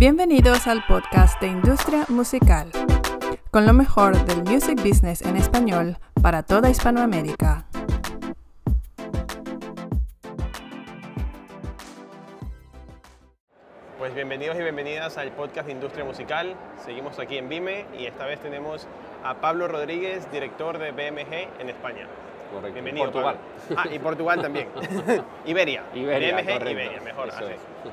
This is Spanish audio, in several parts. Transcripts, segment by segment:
Bienvenidos al podcast de Industria Musical, con lo mejor del music business en español para toda Hispanoamérica. Pues bienvenidos y bienvenidas al podcast de Industria Musical. Seguimos aquí en Vime y esta vez tenemos a Pablo Rodríguez, director de BMG en España. Correcto. Bienvenido. Portugal. Pablo. Ah, y Portugal también. Iberia. Iberia, correcto. Iberia, mejor. Así.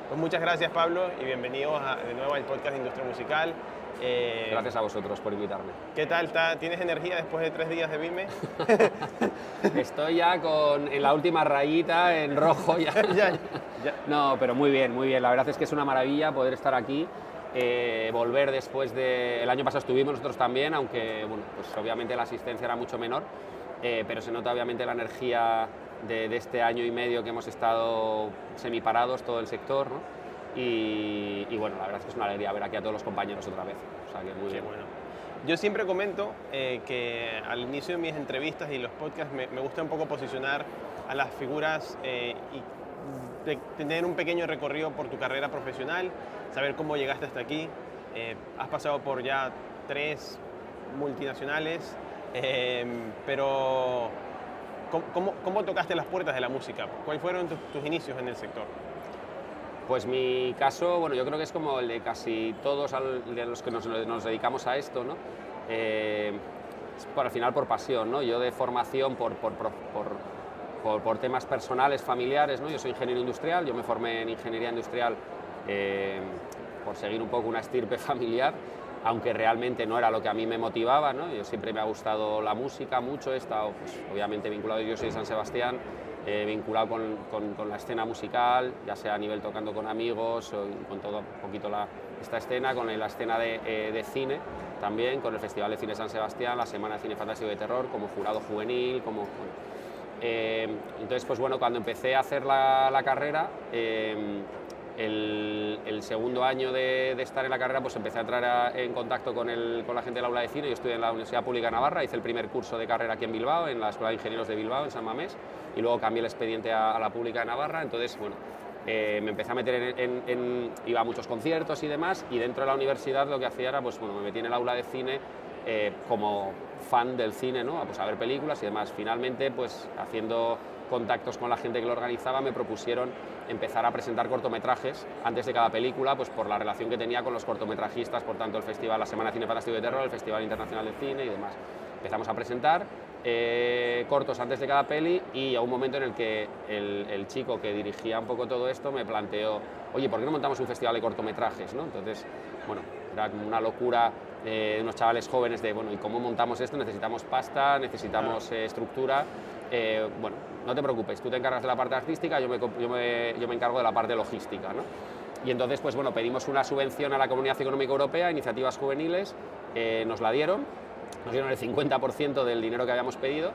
Pues muchas gracias Pablo y bienvenidos a- de nuevo al podcast de Industria Musical. Eh, Gracias a vosotros por invitarme. ¿Qué tal? está- ¿Tienes energía después de tres días de Vime? Estoy ya con en la última rayita en rojo ya. ya, ya. No, pero muy bien, muy bien. La verdad es que es una maravilla poder estar aquí, eh, volver después de... El año pasado estuvimos nosotros también, aunque bueno, pues obviamente la asistencia era mucho menor, eh, pero se nota obviamente la energía de, de este año y medio que hemos estado semiparados todo el sector, ¿no? Y, y bueno, la verdad es que es una alegría ver aquí a todos los compañeros otra vez. O sea que muy Qué bueno. Yo siempre comento eh, que al inicio de mis entrevistas y los podcasts me, me gusta un poco posicionar a las figuras eh, y de- tener un pequeño recorrido por tu carrera profesional, saber cómo llegaste hasta aquí. Eh, has pasado por ya tres multinacionales, eh, pero ¿cómo, cómo, tocaste las puertas de la música? ¿Cuáles fueron tus, inicios en el sector? Pues mi caso, bueno, yo creo que es como el de casi todos de los que nos, dedicamos a esto, ¿no? Eh, al final por pasión, ¿no? Yo de formación, por, por- por- por temas personales, familiares, ¿no? Yo soy ingeniero industrial, yo me formé en ingeniería industrial eh, por seguir un poco una estirpe familiar, aunque realmente no era lo que a mí me motivaba, ¿no? Yo siempre me ha gustado la música mucho, he estado, pues, obviamente vinculado, yo soy de San Sebastián, vinculado con, la escena musical, ya sea a nivel tocando con amigos o con todo un poquito esta escena, con la escena de, eh, de cine también, con el Festival de Cine San Sebastián, la Semana de Cine Fantástico de Terror, como jurado juvenil, como... Eh, entonces, pues bueno, cuando empecé a hacer la, la carrera, eh, el, segundo año de, estar en la carrera, pues empecé a entrar en contacto con, el- con la gente del aula de cine. Yo estudié en la Universidad Pública de Navarra, hice el primer curso de carrera aquí en Bilbao, en la Escuela de Ingenieros de Bilbao, en San Mamés, y luego cambié el expediente a, la Pública de Navarra. Entonces, bueno, eh, me empecé a meter en- iba a muchos conciertos y demás, y dentro de la universidad lo que hacía era, pues bueno, me metí en el aula de cine eh, como fan del cine, ¿no? Pues a ver películas y demás. Finalmente, pues haciendo contactos con la gente que lo organizaba, me propusieron empezar a presentar cortometrajes antes de cada película, pues por la relación que tenía con los cortometrajistas, por tanto el festival, la Semana de Cine Fantástico y de Terror, el Festival Internacional de Cine y demás. Empezamos a presentar eh, cortos antes de cada peli y a un momento en el que el, el chico que dirigía un poco todo esto me planteó, oye, ¿por qué no montamos un festival de cortometrajes? ¿no? Entonces, bueno, era como una locura eh, de unos chavales jóvenes de, bueno, ¿y cómo montamos esto? Necesitamos pasta, necesitamos eh, estructura. Eh, bueno, no te preocupes, tú te encargas de la parte artística, yo me, encargo de la parte logística. ¿no? Y entonces, pues bueno, pedimos una subvención a la Comunidad Económica Europea, iniciativas juveniles, eh, nos la dieron, nos dieron el 50% del dinero que habíamos pedido.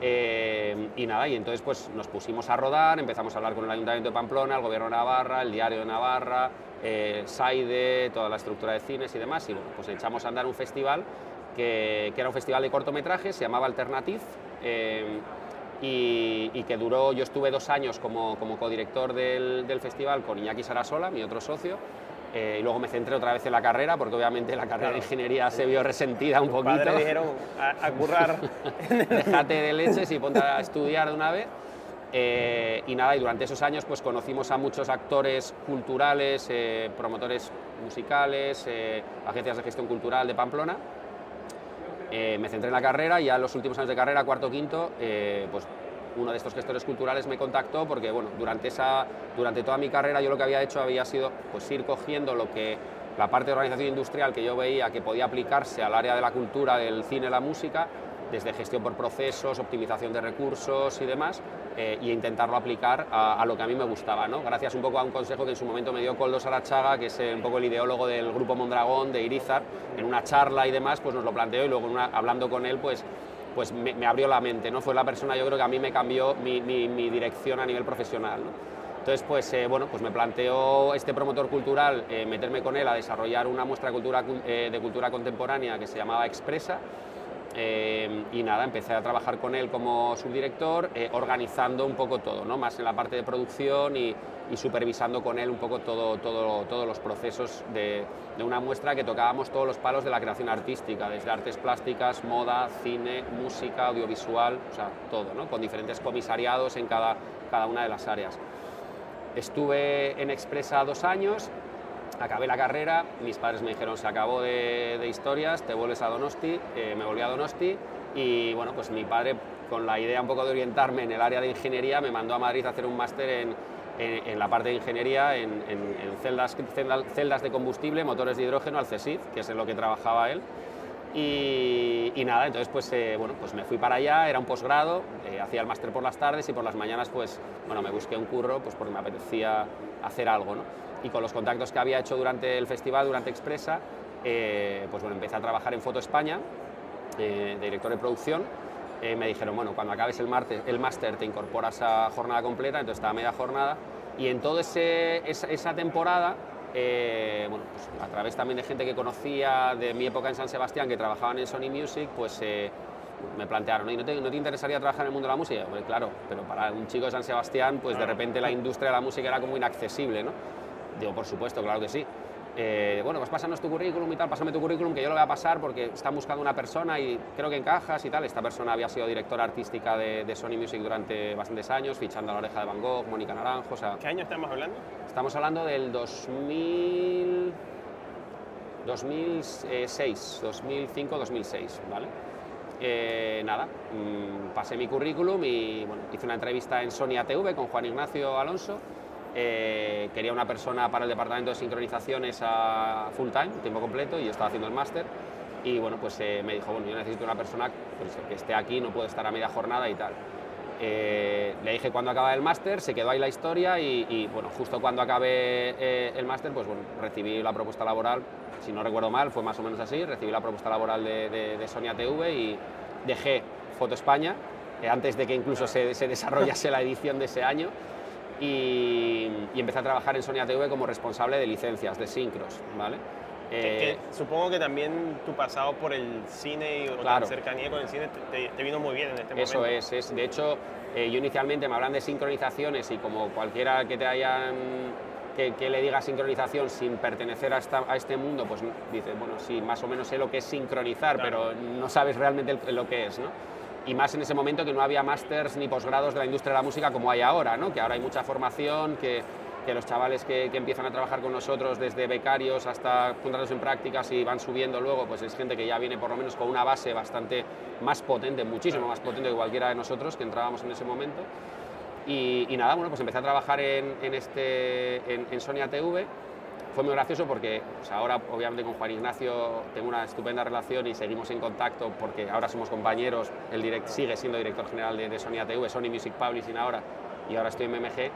eh, y nada, y entonces pues nos pusimos a rodar, empezamos a hablar con el Ayuntamiento de Pamplona, el Gobierno de Navarra, el Diario de Navarra, eh, Saide, toda la estructura de cines y demás, y bueno, pues echamos a andar un festival que, era un festival de cortometrajes, se llamaba Alternative, eh, y, y que duró, yo estuve dos años como, como codirector del, del festival con Iñaki Sarasola, mi otro socio, eh, y luego me centré otra vez en la carrera, porque obviamente la carrera de ingeniería se vio resentida un poquito. padres dijeron a, a currar. Déjate de leches y ponte a estudiar de una vez. Eh, y nada, y durante esos años pues conocimos a muchos actores culturales, eh, promotores musicales, agencias de gestión cultural de Pamplona. Eh, me centré en la carrera y ya en los últimos años de carrera, cuarto quinto, eh, pues uno de estos gestores culturales me contactó porque bueno, durante, esa, durante toda mi carrera yo lo que había hecho había sido pues, ir cogiendo lo que la parte de organización industrial que yo veía que podía aplicarse al área de la cultura, del cine, la música, desde gestión por procesos, optimización de recursos y demás, eh, y intentarlo aplicar a, lo que a mí me gustaba, ¿no? gracias un poco a un consejo que en su momento me dio Coldo Sarachaga, que es eh, un poco el ideólogo del grupo Mondragón, de Irizar, en una charla y demás, pues nos lo planteó y luego hablando con él, pues pues me, abrió la mente, ¿no? Fue la persona, yo creo que a mí me cambió mi, dirección a nivel profesional. Entonces, pues, eh, bueno, pues me planteó este promotor cultural eh, meterme con él a desarrollar una muestra de cultura contemporánea que se llamaba Expresa Eh, y nada, empecé a trabajar con él como subdirector, eh, organizando un poco todo, ¿no? más en la parte de producción y, supervisando con él un poco todo, todo, todos los procesos de, de, una muestra que tocábamos todos los palos de la creación artística, desde artes plásticas, moda, cine, música, audiovisual, o sea, todo, ¿no? con diferentes comisariados en cada, cada una de las áreas. Estuve en Expresa dos años, acabé la carrera, mis padres me dijeron se acabó de, historias, te vuelves a Donosti, eh, me volví a Donosti y bueno, pues mi padre con la idea un poco de orientarme en el área de ingeniería me mandó a Madrid a hacer un máster en, en, la parte de ingeniería en, celdas, celdas, de combustible, motores de hidrógeno al CESID, que es en lo que trabajaba él. Y, nada, entonces pues, eh, bueno, pues me fui para allá, era un posgrado, eh, hacía el máster por las tardes y por las mañanas pues bueno, me busqué un curro pues porque me apetecía hacer algo. ¿no? Y con los contactos que había hecho durante el festival, durante Expresa, eh, pues bueno, empecé a trabajar en Foto España, eh, de director de producción. Eh, me dijeron, bueno, cuando acabes el, martes, el máster te incorporas a jornada completa, entonces estaba media jornada. Y en toda esa, temporada, bueno, pues a través también de gente que conocía de mi época en San Sebastián, que trabajaban en Sony Music, pues me plantearon, ¿y no te, no te, interesaría trabajar en el mundo de la música? Pues claro, pero para un chico de San Sebastián, pues de repente la industria de la música era como inaccesible, ¿no? Digo, por supuesto, claro que sí. Eh, bueno, pues pásanos tu currículum y tal, pásame tu currículum que yo lo voy a pasar porque están buscando una persona y creo que encajas y tal. Esta persona había sido directora artística de, Sony Music durante bastantes años, fichando a la oreja de Van Gogh, Mónica Naranjo, o sea... ¿Qué año estamos hablando? Estamos hablando del 2000... 2006, 2005, 2006, ¿vale? Eh, nada, mm, pasé mi currículum y bueno, hice una entrevista en Sony ATV con Juan Ignacio Alonso eh, quería una persona para el departamento de sincronizaciones a full time, tiempo completo, y yo estaba haciendo el máster. Y bueno, pues eh, me dijo, bueno, yo necesito una persona que esté aquí, no puede estar a media jornada y tal. Eh, le dije cuando acaba el máster, se quedó ahí la historia y, bueno, justo cuando acabé el máster, pues bueno, recibí la propuesta laboral, si no recuerdo mal, fue más o menos así, recibí la propuesta laboral de, de, Sonia TV y dejé Foto España, antes de que incluso se desarrollase la edición de ese año y, empecé a trabajar en Sonia TV como responsable de licencias, de sincros, ¿vale? Eh, supongo que también tu pasado por el cine y la cercanía con el cine te, vino muy bien en este momento. Eso es, es de hecho, eh, yo inicialmente me hablan de sincronizaciones y como cualquiera que te hayan que, le diga sincronización sin pertenecer a, a, este mundo, pues dices, bueno, sí, más o menos sé lo que es sincronizar, pero no sabes realmente lo que es, ¿no? Y más en ese momento que no había másters ni posgrados de la industria de la música como hay ahora, ¿no? que ahora hay mucha formación, que, que los chavales que, empiezan a trabajar con nosotros desde becarios hasta contratos en prácticas y van subiendo luego, pues es gente que ya viene por lo menos con una base bastante más potente, muchísimo más potente que cualquiera de nosotros que entrábamos en ese momento. Y, nada, bueno, pues empecé a trabajar en, en este, en Sonia TV fue muy gracioso porque ahora obviamente con Juan Ignacio tengo una estupenda relación y seguimos en contacto porque ahora somos compañeros, él direct, sigue siendo director general de, de Sony ATV, Sony Music Publishing ahora y ahora estoy en MMG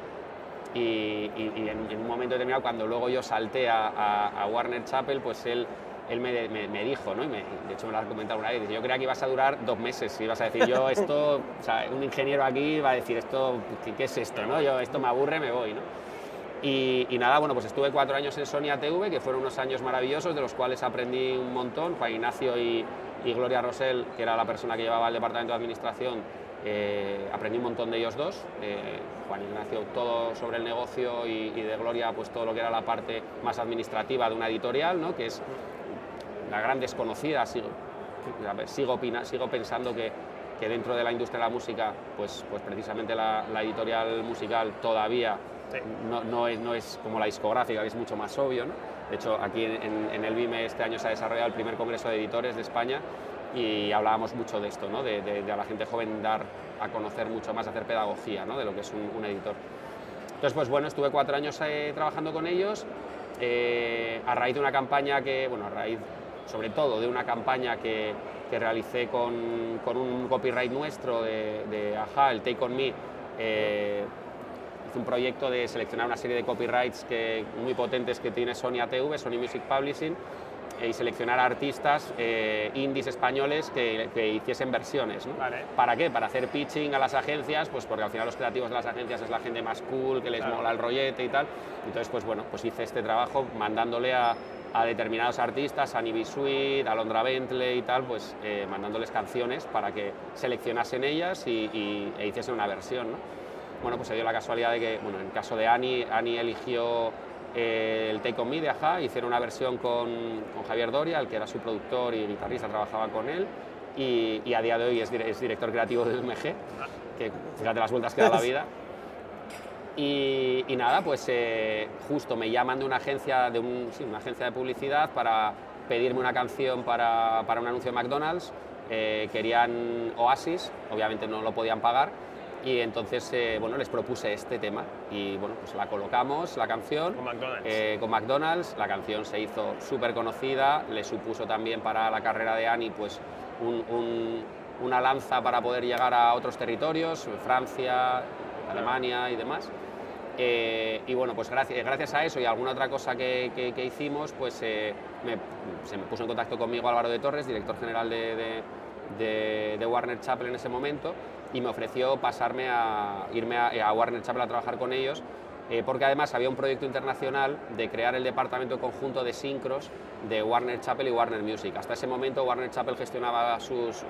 y, en, un momento determinado cuando luego yo salté a, Warner Chapel pues él él me, me, dijo, ¿no? Y de hecho me lo ha comentado una vez, yo creía que ibas a durar dos meses, y ibas a decir, yo esto, o sea, un ingeniero aquí va a decir, esto, ¿qué, qué es esto? ¿no? Yo, esto me aburre, me voy, ¿no? Y, nada, bueno, pues estuve cuatro años en Sony ATV, que fueron unos años maravillosos, de los cuales aprendí un montón. Juan Ignacio y, Gloria Rosell, que era la persona que llevaba el departamento de administración, eh, aprendí un montón de ellos dos. Eh, Juan Ignacio todo sobre el negocio y, de Gloria pues todo lo que era la parte más administrativa de una editorial, ¿no? que es la gran desconocida. Sigo, sigo, sigo pensando que, que, dentro de la industria de la música, pues, pues precisamente la, la editorial musical todavía no, no, es, no, es, como la discográfica, que es mucho más obvio. ¿no? De hecho, aquí en, el BIME este año se ha desarrollado el primer congreso de editores de España y hablábamos mucho de esto, ¿no? de, a la gente joven dar a conocer mucho más, hacer pedagogía ¿no? de lo que es un, editor. Entonces, pues bueno, estuve cuatro años eh, trabajando con ellos eh, a raíz de una campaña que, bueno, a raíz sobre todo de una campaña que, que realicé con, con, un copyright nuestro de, de Aja, el Take On Me, eh, un proyecto de seleccionar una serie de copyrights que, muy potentes que tiene Sony ATV, Sony Music Publishing, y seleccionar artistas eh, indies españoles que, hiciesen versiones. ¿Para qué? Para hacer pitching a las agencias, pues porque al final los creativos de las agencias es la gente más cool, que les mola el rollete y tal. Entonces, pues bueno, pues hice este trabajo mandándole a, a determinados artistas, a Nibi Sweet, a Londra Bentley y tal, pues eh, mandándoles canciones para que seleccionasen ellas y, e hiciesen una versión. ¿no? Bueno, pues se dio la casualidad de que, bueno, en caso de Annie, Annie eligió eh, el Take On Me de Aja, hicieron una versión con, Javier Doria, el que era su productor y guitarrista, trabajaba con él, y, a día de hoy es, es, director creativo del MG, que fíjate las vueltas que da la vida. Y, nada, pues eh, justo me llaman de una agencia de, una agencia de publicidad para pedirme una canción para, para un anuncio de McDonald's. Eh, querían Oasis, obviamente no lo podían pagar, y entonces eh, bueno, les propuse este tema y bueno, pues la colocamos, la canción, con McDonald's. con McDonald's. La canción se hizo súper conocida, le supuso también para la carrera de Annie pues, un, una lanza para poder llegar a otros territorios, Francia, Alemania y demás. Eh, y bueno, pues gracias, gracias a eso y a alguna otra cosa que, que, hicimos, pues eh, se me puso en contacto conmigo Álvaro de Torres, director general de, de, de, Warner Chappell en ese momento, y me ofreció pasarme a irme a, Warner Chappell a trabajar con ellos eh, porque además había un proyecto internacional de crear el departamento conjunto de sincros de Warner Chappell y Warner Music. Hasta ese momento Warner Chappell gestionaba sus,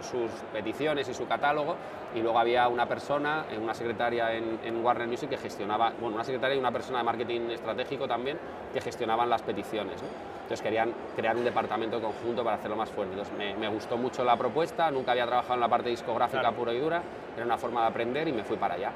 peticiones y su catálogo y luego había una persona, eh, una secretaria en, Warner Music que gestionaba, bueno, una secretaria y una persona de marketing estratégico también que gestionaban las peticiones. Entonces querían crear un departamento conjunto para hacerlo más fuerte. Entonces me, gustó mucho la propuesta, nunca había trabajado en la parte discográfica pura y dura, era una forma de aprender y me fui para allá.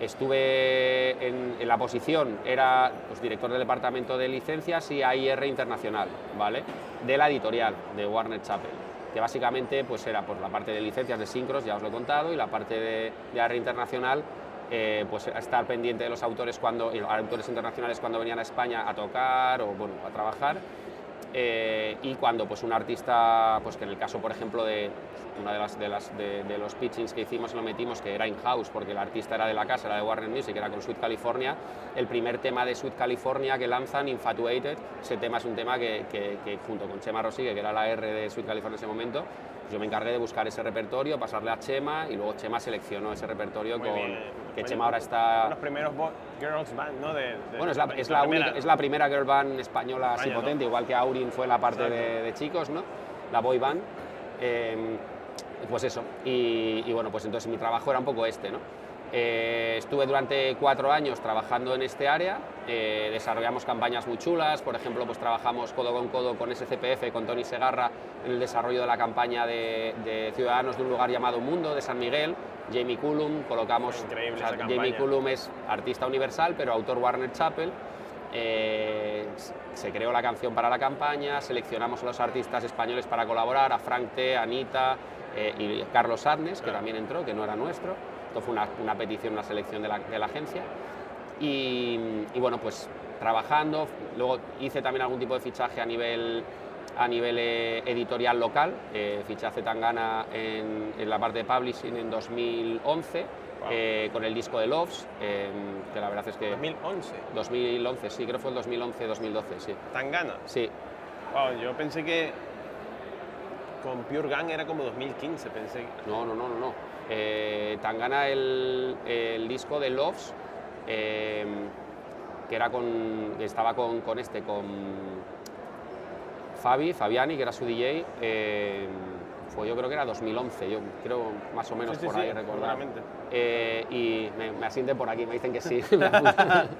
Estuve en, la posición, era pues, director del departamento de licencias y AIR internacional, ¿vale? De la editorial de Warner Chappell, que básicamente pues, era pues, la parte de licencias de sincros, ya os lo he contado, y la parte de, de AIR internacional, eh, pues estar pendiente de los autores, cuando, autores internacionales cuando venían a España a tocar o bueno, a trabajar. Eh, y cuando pues, un artista, pues que en el caso, por ejemplo, de una de, las, de, los pitchings que hicimos lo metimos, que era in-house, porque el artista era de la casa, era de Warner Music, era con Sweet California, el primer tema de Sweet California que lanzan, Infatuated, ese tema es un tema que, junto con Chema Rosigue, que era la R de Sweet California en ese momento, yo me encargué de buscar ese repertorio, pasarle a Chema y luego Chema seleccionó ese repertorio con que Chema ahora está... Los primeros girls band, ¿no? De, bueno, es la, es, la, única, es la primera girl band española así potente, igual que Aurin fue la parte de, chicos, ¿no? La boy band. Eh, pues eso, y, bueno, pues entonces mi trabajo era un poco este, ¿no? Eh, estuve durante cuatro años trabajando en este área, eh, desarrollamos campañas muy chulas, por ejemplo, pues trabajamos codo con codo con SCPF, con Tony Segarra, en el desarrollo de la campaña de, Ciudadanos de un lugar llamado Mundo, de San Miguel, Jamie Cullum, colocamos... Jamie Cullum es artista universal, pero autor Warner Chappell, eh, se creó la canción para la campaña, seleccionamos a los artistas españoles para colaborar, a Frank T, Anita, y Carlos Adnes, que también entró, que no era nuestro. Esto fue una, petición, una selección de la, de la agencia. Y, bueno, pues trabajando, luego hice también algún tipo de fichaje a nivel, a nivel eh, editorial local, eh, fiché a Zetangana en, en, la parte de publishing en 2011. Eh, con el disco de Loves, que la verdad es que... 2011. 2011, sí, creo que fue el 2011-2012, sí. ¿Tangana? Sí. Wow, yo pensé que con Pure Gang era como 2015, pensé. No, no, no, no. no. Eh, Tangana, el, el, disco de Loves, eh, que era con, estaba con, con, este, con Fabi, Fabiani, que era su DJ, eh, fue yo creo que era 2011, yo creo más o menos por ahí recordar. Eh, y me, me, asienten por aquí, me dicen que sí.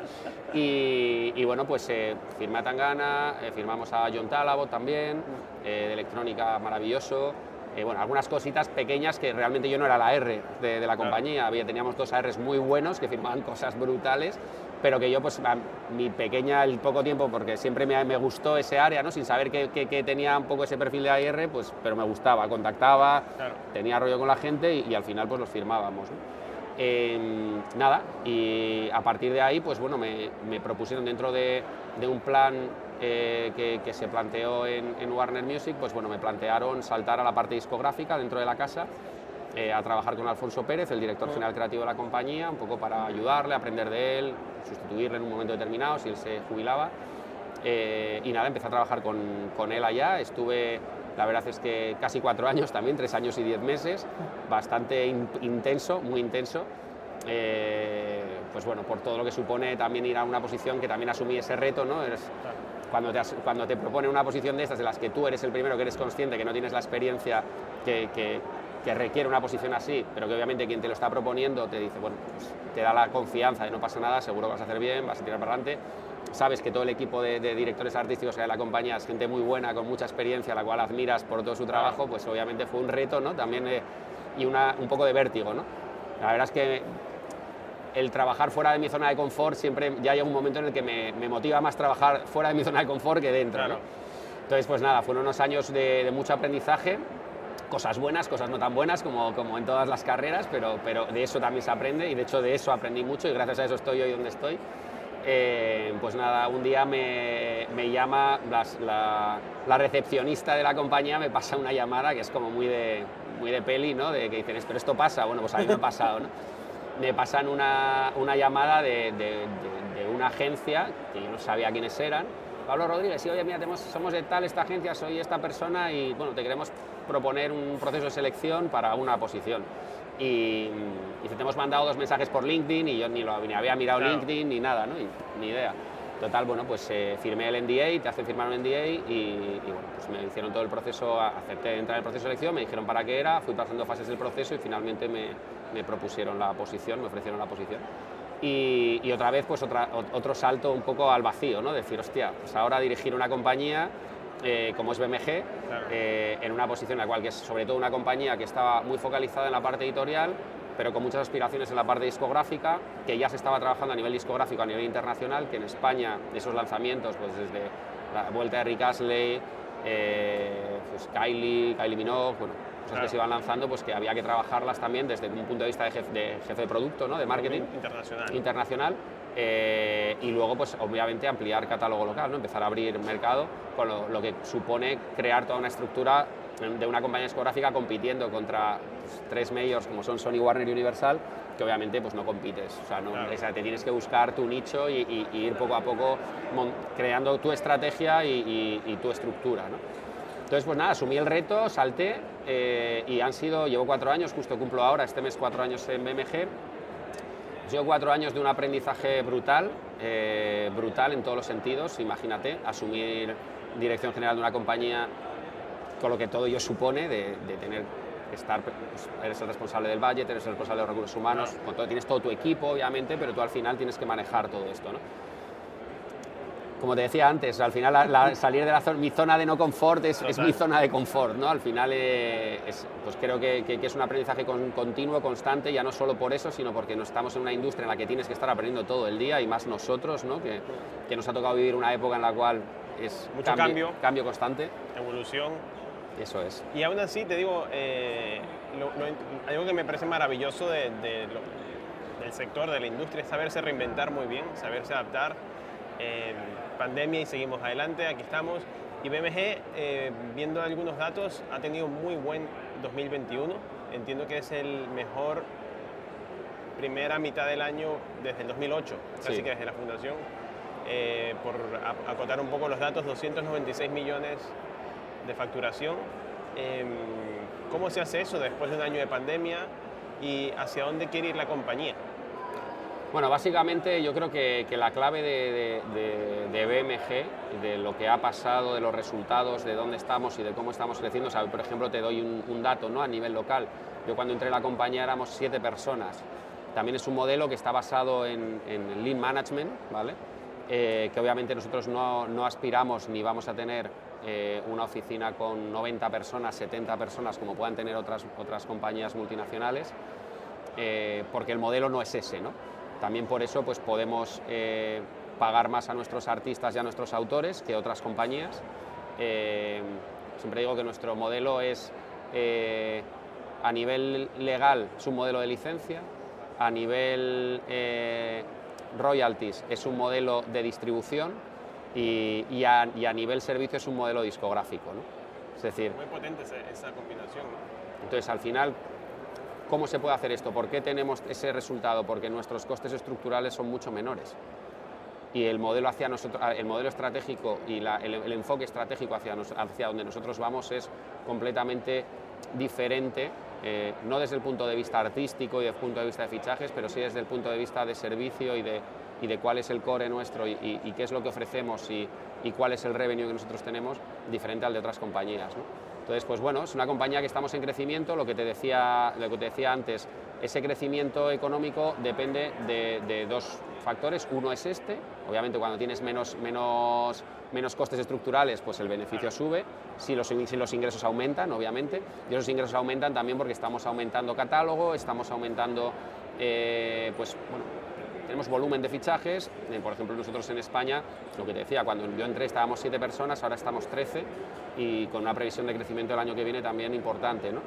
y, y, bueno, pues eh, firmé a Tangana, firmamos a John Talabot también, de electrónica maravilloso. Bueno, algunas cositas pequeñas que realmente yo no era la R de, de la compañía, Había, teníamos dos ARs muy buenos que firmaban cosas brutales pero que yo, pues, mi pequeña, el poco tiempo, porque siempre me, me gustó ese área, ¿no? Sin saber que, que, tenía un poco ese perfil de AIR, pues, pero me gustaba, contactaba, tenía rollo con la gente y, al final, pues, los firmábamos, em, nada, y a partir de ahí, pues, bueno, me, me propusieron dentro de, de un plan eh, que, que, se planteó en, en Warner Music, pues, bueno, me plantearon saltar a la parte discográfica dentro de la casa eh, a trabajar con Alfonso Pérez, el director general creativo de la compañía, un poco para ayudarle, aprender de él, sustituirle en un momento determinado si él se jubilaba. Eh, y nada, empecé a trabajar con, con, él allá. Estuve, la verdad es que casi cuatro años también, tres años y diez meses, bastante intenso, muy intenso. Eh, pues bueno, por todo lo que supone también ir a una posición que también asumí ese reto, ¿no? Cuando te, cuando te propone una posición de estas, de las que tú eres el primero que eres consciente que no tienes la experiencia que, que, que requiere una posición así, pero que obviamente quien te lo está proponiendo te dice, bueno, pues te da la confianza de no pasa nada, seguro que vas a hacer bien, vas a tirar para adelante. Sabes que todo el equipo de, directores artísticos de la compañía es gente muy buena, con mucha experiencia, la cual admiras por todo su trabajo, pues obviamente fue un reto, ¿no? También eh, y una, un poco de vértigo, ¿no? La verdad es que el trabajar fuera de mi zona de confort siempre ya llega un momento en el que me, motiva más trabajar fuera de mi zona de confort que dentro, ¿no? Entonces, pues nada, fueron unos años de, de mucho aprendizaje cosas buenas, cosas no tan buenas como, como en todas las carreras, pero, pero de eso también se aprende y de hecho de eso aprendí mucho y gracias a eso estoy hoy donde estoy. Eh, pues nada, un día me, me llama la, la, recepcionista de la compañía, me pasa una llamada que es como muy de, muy de peli, ¿no? De que dicen, pero esto pasa, bueno, pues a mí me ha pasado, ¿no? Me pasan una, una llamada de, de, de, una agencia, que yo no sabía quiénes eran, Pablo Rodríguez, y oye, mira, tenemos, somos de tal esta agencia, soy esta persona y bueno, te queremos proponer un proceso de selección para una posición. Y, y te hemos mandado dos mensajes por LinkedIn y yo ni, lo, ni había mirado LinkedIn ni nada, ¿no? ni idea. Total, bueno, pues eh, firmé el NDA, te hacen firmar un NDA y, y, bueno, pues me hicieron todo el proceso, acepté entrar en el proceso de selección, me dijeron para qué era, fui pasando fases del proceso y finalmente me, me propusieron la posición, me ofrecieron la posición. Y, y, otra vez, pues otra, otro salto un poco al vacío, ¿no? Decir, hostia, pues ahora dirigir una compañía eh, como es BMG, eh, en una posición en la cual que es sobre todo una compañía que estaba muy focalizada en la parte editorial, pero con muchas aspiraciones en la parte discográfica, que ya se estaba trabajando a nivel discográfico, a nivel internacional, que en España esos lanzamientos, pues desde la vuelta de Rick Astley, eh, pues Kylie, Kylie Minogue, bueno, cosas que se iban lanzando, pues que había que trabajarlas también desde un punto de vista de jefe de, jefe de producto, ¿no? de marketing internacional. internacional eh, y luego, pues obviamente, ampliar catálogo local, ¿no? empezar a abrir mercado, con lo, que supone crear toda una estructura de una compañía discográfica compitiendo contra pues, tres majors como son Sony, Warner y Universal, que obviamente pues, no compites. O sea, no, te tienes que buscar tu nicho y, ir poco a poco creando tu estrategia y, tu estructura. ¿no? Entonces, pues nada, asumí el reto, salté eh, y han sido, llevo cuatro años, justo cumplo ahora, este mes cuatro años en BMG Llevo cuatro años de un aprendizaje brutal, eh, brutal en todos los sentidos, imagínate, asumir dirección general de una compañía con lo que todo ello supone de, tener que estar, pues, eres el responsable del budget, eres el responsable de los recursos humanos, con todo, tienes todo tu equipo, obviamente, pero tú al final tienes que manejar todo esto. ¿no? como te decía antes, al final salir de la zona, mi zona de no confort es, mi zona de confort, ¿no? Al final eh, pues creo que, es un aprendizaje continuo, constante, ya no solo por eso, sino porque no estamos en una industria en la que tienes que estar aprendiendo todo el día y más nosotros, ¿no? Que, que nos ha tocado vivir una época en la cual es mucho cambio, cambio, constante. Evolución. Eso es. Y aún así, te digo, eh, algo que me parece maravilloso de, del sector, de la industria, es saberse reinventar muy bien, saberse adaptar pandemia y seguimos adelante, aquí estamos. Y BMG, eh, viendo algunos datos, ha tenido muy buen 2021. Entiendo que es el mejor primera mitad del año desde el 2008, casi que desde la fundación. Eh, por acotar un poco los datos, 296 millones de facturación. Em, ¿Cómo se hace eso después de un año de pandemia y hacia dónde quiere ir la compañía? Bueno, básicamente yo creo que, la clave de, BMG, de lo que ha pasado, de los resultados, de dónde estamos y de cómo estamos creciendo, o por ejemplo, te doy un, dato ¿no? a nivel local. Yo cuando entré en la compañía éramos siete personas. También es un modelo que está basado en, Lean Management, ¿vale? Eh, que obviamente nosotros no, aspiramos ni vamos a tener eh, una oficina con 90 personas, 70 personas como puedan tener otras, otras compañías multinacionales, eh, porque el modelo no es ese, ¿no? También por eso pues, podemos eh, pagar más a nuestros artistas y a nuestros autores que otras compañías. Siempre digo que nuestro modelo es, a nivel legal, es un modelo de licencia, a nivel royalties es un modelo de distribución y, a, nivel servicio es un modelo discográfico. Es decir, Muy potente esa combinación. Entonces, al final, ¿Cómo se puede hacer esto? ¿Por qué tenemos ese resultado? Porque nuestros costes estructurales son mucho menores. Y el modelo, hacia nosotros, el modelo estratégico y el, enfoque estratégico hacia, hacia, donde nosotros vamos es completamente diferente, eh, no desde el punto de vista artístico y desde el punto de vista de fichajes, pero sí desde el punto de vista de servicio y de, y de cuál es el core nuestro y, qué es lo que ofrecemos y, cuál es el revenue que nosotros tenemos, diferente al de otras compañías. Entonces, pues bueno, es una compañía que estamos en crecimiento, lo que te decía, lo que te decía antes, ese crecimiento económico depende de, dos factores. Uno es este, obviamente cuando tienes menos, menos, menos costes estructurales, pues el beneficio sube, si los, si los ingresos aumentan, obviamente, y esos ingresos aumentan también porque estamos aumentando catálogo, estamos aumentando, eh, pues bueno, tenemos volumen de fichajes, eh, por ejemplo nosotros en España, lo que te decía, cuando yo entré estábamos 7 personas, ahora estamos 13 y con una previsión de crecimiento el año que viene también importante, ¿no?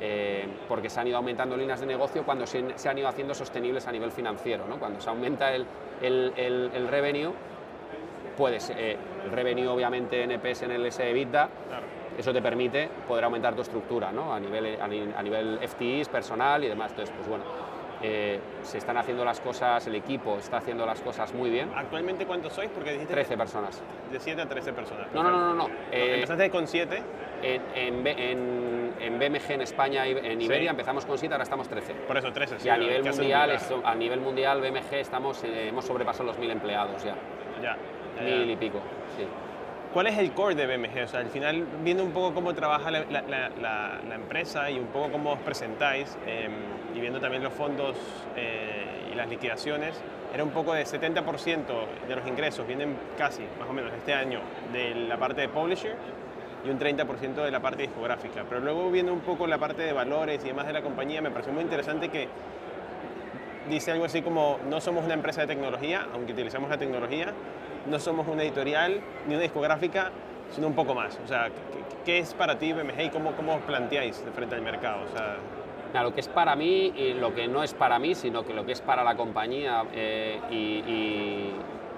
Eh, porque se han ido aumentando líneas de negocio cuando se, han ido haciendo sostenibles a nivel financiero, ¿no? cuando se aumenta el, el, el, revenue, puedes, eh, el revenue obviamente NPS en el EBITDA, eso te permite poder aumentar tu estructura ¿no? a, nivel, a, nivel FTIs, personal y demás, entonces pues bueno, eh, se están haciendo las cosas, el equipo está haciendo las cosas muy bien. ¿Actualmente cuántos sois? Porque dijiste 13 personas. De 7 a 13 personas. No, no, no, no. Eh, ¿Empezaste con 7? En, en, en, BMG en España y en Iberia empezamos con 7, ahora estamos 13. Por eso 13, sí. Y a nivel, mundial, a nivel mundial BMG estamos, eh, hemos sobrepasado los 1000 empleados ya. Ya. Mil y pico, sí. ¿Cuál es el core de BMG? O sea, al final, viendo un poco cómo trabaja la, la, empresa y un poco cómo os presentáis, em, y viendo también los fondos eh, y las liquidaciones, era un poco de 70% de los ingresos vienen casi, más o menos, este año de la parte de publisher y un 30% de la parte discográfica. Pero luego viendo un poco la parte de valores y demás de la compañía, me pareció muy interesante que dice algo así como, no somos una empresa de tecnología, aunque utilizamos la tecnología, no somos una editorial ni una discográfica, sino un poco más. O sea, ¿qué, es para ti BMG y cómo, cómo os planteáis de frente al mercado? O sea, lo que es para mí y lo que no es para mí, sino que lo que es para la compañía eh, y,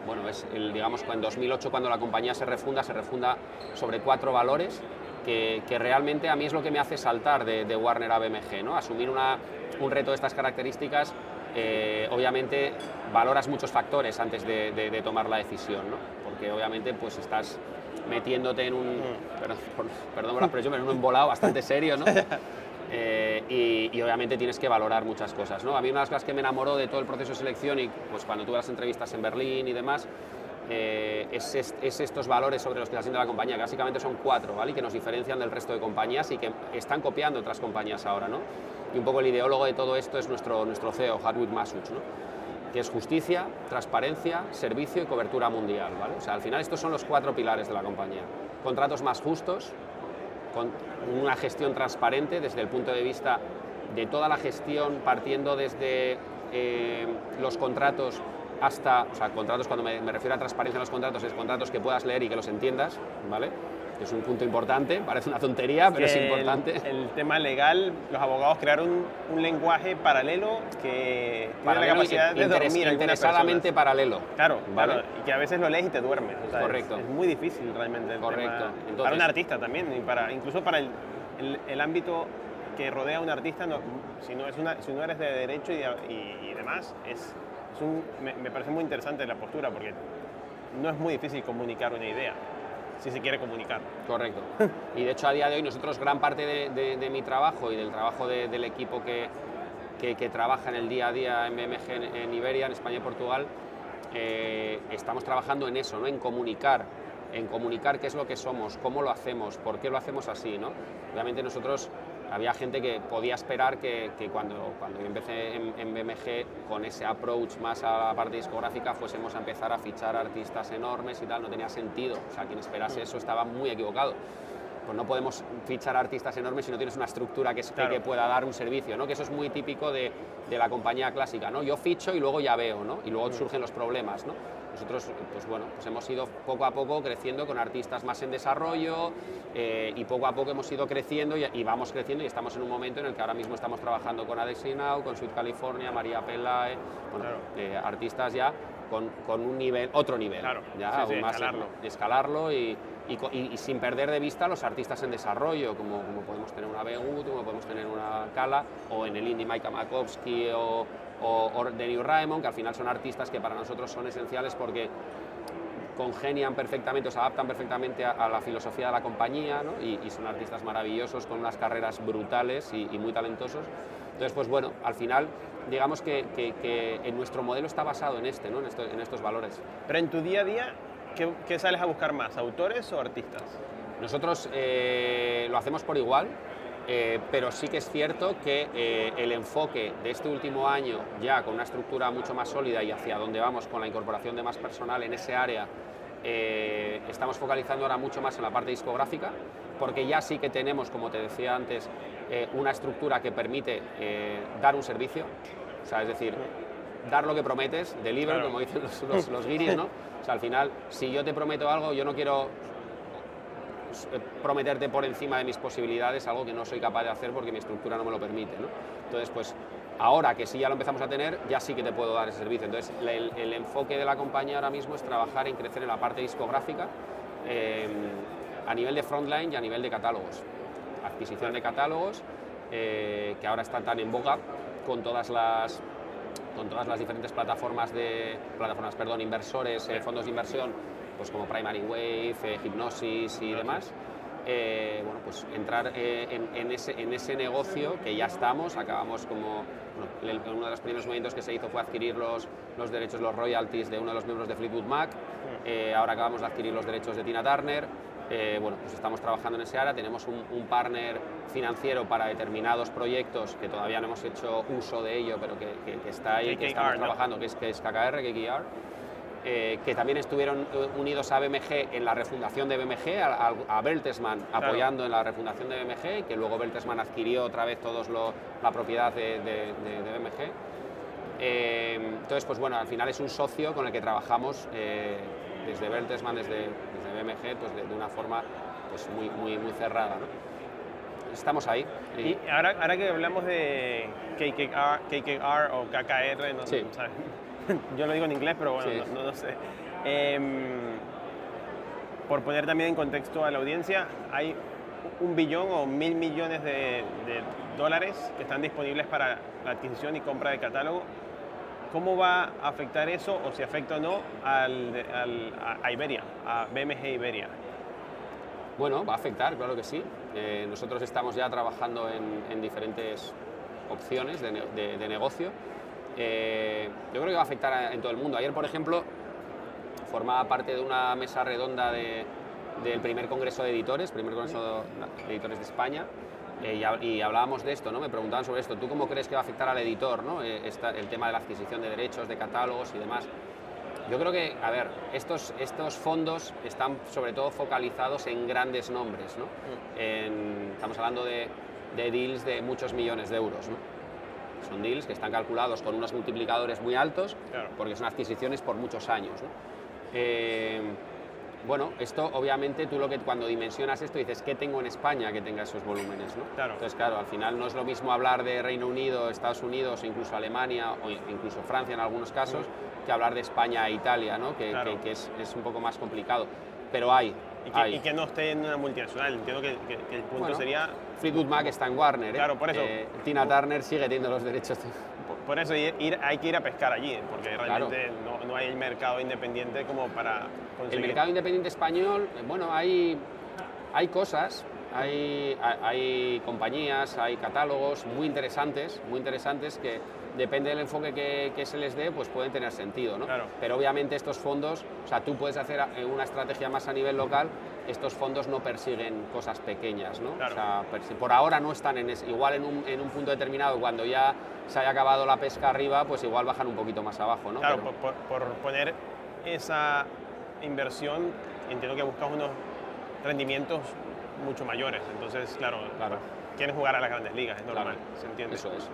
bueno, es el, digamos en 2008 cuando la compañía se refunda, se refunda sobre cuatro valores que, que realmente a mí es lo que me hace saltar de, de Warner a BMG, ¿no? Asumir una, un reto de estas características eh, obviamente valoras muchos factores antes de, tomar la decisión, ¿no? porque obviamente pues estás metiéndote en un, mm. perdón, perdón por la expresión, en un embolado bastante serio, ¿no? Eh, y, obviamente tienes que valorar muchas cosas. ¿no? A mí una de las cosas que me enamoró de todo el proceso de selección y pues cuando tuve las entrevistas en Berlín y demás, eh, es, es, estos valores sobre los que se asienta la compañía, que básicamente son cuatro, ¿vale? que nos diferencian del resto de compañías y que están copiando otras compañías ahora. ¿no? Y un poco el ideólogo de todo esto es nuestro, nuestro CEO, Harwood Masuch, ¿no? que es justicia, transparencia, servicio y cobertura mundial. ¿vale? O sea, al final estos son los cuatro pilares de la compañía. Contratos más justos, con una gestión transparente desde el punto de vista de toda la gestión, partiendo desde eh, los contratos hasta, o sea, contratos cuando me, me, refiero a transparencia en los contratos, es contratos que puedas leer y que los entiendas, ¿vale? Es un punto importante, parece una tontería, pero es importante. El, tema legal, los abogados crearon un, lenguaje paralelo que tiene la capacidad de dormir interesadamente paralelo. Claro, ¿vale? y que a veces lo lees y te duermes. Correcto. Es, muy difícil realmente. El Correcto. para un artista también, y para, incluso para el, el, ámbito que rodea a un artista, no, si, no es una, si no eres de derecho y, y, demás, es, es un, me, me parece muy interesante la postura, porque no es muy difícil comunicar una idea si se quiere comunicar. Correcto. Y de hecho a día de hoy nosotros gran parte de, mi trabajo y del trabajo del equipo que, que, trabaja en el día a día en BMG en, Iberia, en España y Portugal, eh, estamos trabajando en eso, ¿no? en comunicar, en comunicar qué es lo que somos, cómo lo hacemos, por qué lo hacemos así. ¿no? Obviamente nosotros había gente que podía esperar que, cuando, cuando yo empecé en, BMG con ese approach más a la parte discográfica fuésemos a empezar a fichar artistas enormes y tal, no tenía sentido. O sea, quien esperase eso estaba muy equivocado. Pues no podemos fichar artistas enormes si no tienes una estructura que, que pueda dar un servicio, ¿no? que eso es muy típico de, de, la compañía clásica. ¿no? Yo ficho y luego ya veo, ¿no? y luego surgen los problemas. ¿no? Nosotros, pues bueno, pues hemos ido poco a poco creciendo con artistas más en desarrollo eh, y poco a poco hemos ido creciendo y, vamos creciendo y estamos en un momento en el que ahora mismo estamos trabajando con Adexi Now, con Sweet California, María Pelae, bueno, eh, artistas ya con, con, un nivel, otro nivel, ya más escalarlo, escalarlo y, y, sin perder de vista los artistas en desarrollo, como, como podemos tener una Begut, como podemos tener una Kala, o en el indie Mike Makovsky o, o, o New Raymond, que al final son artistas que para nosotros son esenciales porque congenian perfectamente, se adaptan perfectamente a, la filosofía de la compañía ¿no? y, son artistas maravillosos con unas carreras brutales y, muy talentosos. Entonces, pues bueno, al final digamos que, en nuestro modelo está basado en este, ¿no? en, estos valores. Pero en tu día a día, ¿qué, sales a buscar más, autores o artistas? Nosotros eh, lo hacemos por igual, eh, pero sí que es cierto que eh, el enfoque de este último año, ya con una estructura mucho más sólida y hacia donde vamos con la incorporación de más personal en ese área, eh, estamos focalizando ahora mucho más en la parte discográfica, porque ya sí que tenemos, como te decía antes, una estructura que permite dar un servicio, o sea, es decir, dar lo que prometes, deliver, como dicen los, los, los guiris, ¿no? O sea, al final, si yo te prometo algo, yo no quiero prometerte por encima de mis posibilidades algo que no soy capaz de hacer porque mi estructura no me lo permite. Entonces, pues ahora que sí ya lo empezamos a tener, ya sí que te puedo dar ese servicio. Entonces, el, enfoque de la compañía ahora mismo es trabajar en crecer en la parte discográfica em, a nivel de frontline y a nivel de catálogos. Adquisición de catálogos, eh, que ahora están tan en boga con todas las con todas las diferentes plataformas de plataformas, perdón, inversores, eh, fondos de inversión pues como Primary Wave, eh, Hipnosis y demás. Eh, bueno, pues entrar eh, en, ese, en, ese, negocio que ya estamos, acabamos como, uno de los primeros movimientos que se hizo fue adquirir los, los derechos, los royalties de uno de los miembros de Fleetwood Mac, ahora acabamos de adquirir los derechos de Tina Turner, bueno, pues estamos trabajando en ese área, tenemos un, partner financiero para determinados proyectos que todavía no hemos hecho uso de ello, pero que, que, está ahí, que estamos trabajando, que es, que es KKR, KKR. Eh, que también estuvieron eh, unidos a BMG en la refundación de BMG, a, a Bertelsmann apoyando en la refundación de BMG, que luego Bertelsmann adquirió otra vez todos la propiedad de, BMG. Eh, entonces, pues bueno, al final es un socio con el que trabajamos desde Bertelsmann, desde, BMG, pues de, una forma pues muy, muy, muy cerrada. Estamos ahí. Y, ahora, ahora que hablamos de KKR, o KKR, no, sí. yo lo digo en inglés, pero bueno, no, sé. Em, por poner también en contexto a la audiencia, hay un billón o mil millones de, dólares que están disponibles para la adquisición y compra de catálogo. ¿Cómo va a afectar eso, o si afecta o no, al, a Iberia, a BMG Iberia? Bueno, va a afectar, claro que sí. Eh, nosotros estamos ya trabajando en, diferentes opciones de, de negocio eh, yo creo que va a afectar en todo el mundo. Ayer, por ejemplo, formaba parte de una mesa redonda del primer Congreso de Editores, primer Congreso de Editores de España, eh, y, hablábamos de esto, ¿no? me preguntaban sobre esto. ¿Tú cómo crees que va a afectar al editor ¿no? Eh, el tema de la adquisición de derechos, de catálogos y demás? Yo creo que, a ver, estos, estos fondos están sobre todo focalizados en grandes nombres. ¿no? Mm. estamos hablando de, de deals de muchos millones de euros. ¿no? Son deals que están calculados con unos multiplicadores muy altos, porque son adquisiciones por muchos años. Eh, bueno, esto obviamente tú lo que cuando dimensionas esto dices, ¿qué tengo en España que tenga esos volúmenes? ¿no? Entonces, claro, al final no es lo mismo hablar de Reino Unido, Estados Unidos, incluso Alemania o incluso Francia en algunos casos, que hablar de España e Italia, ¿no? que, es, es, un poco más complicado. Pero hay, y que, no esté en una multinacional. Entiendo que, el punto sería... Fleetwood Mac está en Warner. ¿eh? Claro, por eso. Eh, Tina Turner sigue teniendo los derechos. Por, eso ir, hay que ir a pescar allí, porque realmente no, hay el mercado independiente como para conseguir... El mercado independiente español, eh, bueno, hay, hay cosas, hay, hay, compañías, hay catálogos muy interesantes, muy interesantes que depende del enfoque que, se les dé, pues pueden tener sentido, ¿no? Pero obviamente estos fondos, o sea, tú puedes hacer una estrategia más a nivel local, estos fondos no persiguen cosas pequeñas, ¿no? O sea, por ahora no están en ese, igual en un, en un, punto determinado, cuando ya se haya acabado la pesca arriba, pues igual bajan un poquito más abajo, ¿no? Claro, por, por, poner esa inversión, entiendo que buscas unos rendimientos mucho mayores, entonces, claro, claro. quieren jugar a las grandes ligas, es normal, ¿se entiende? Eso es.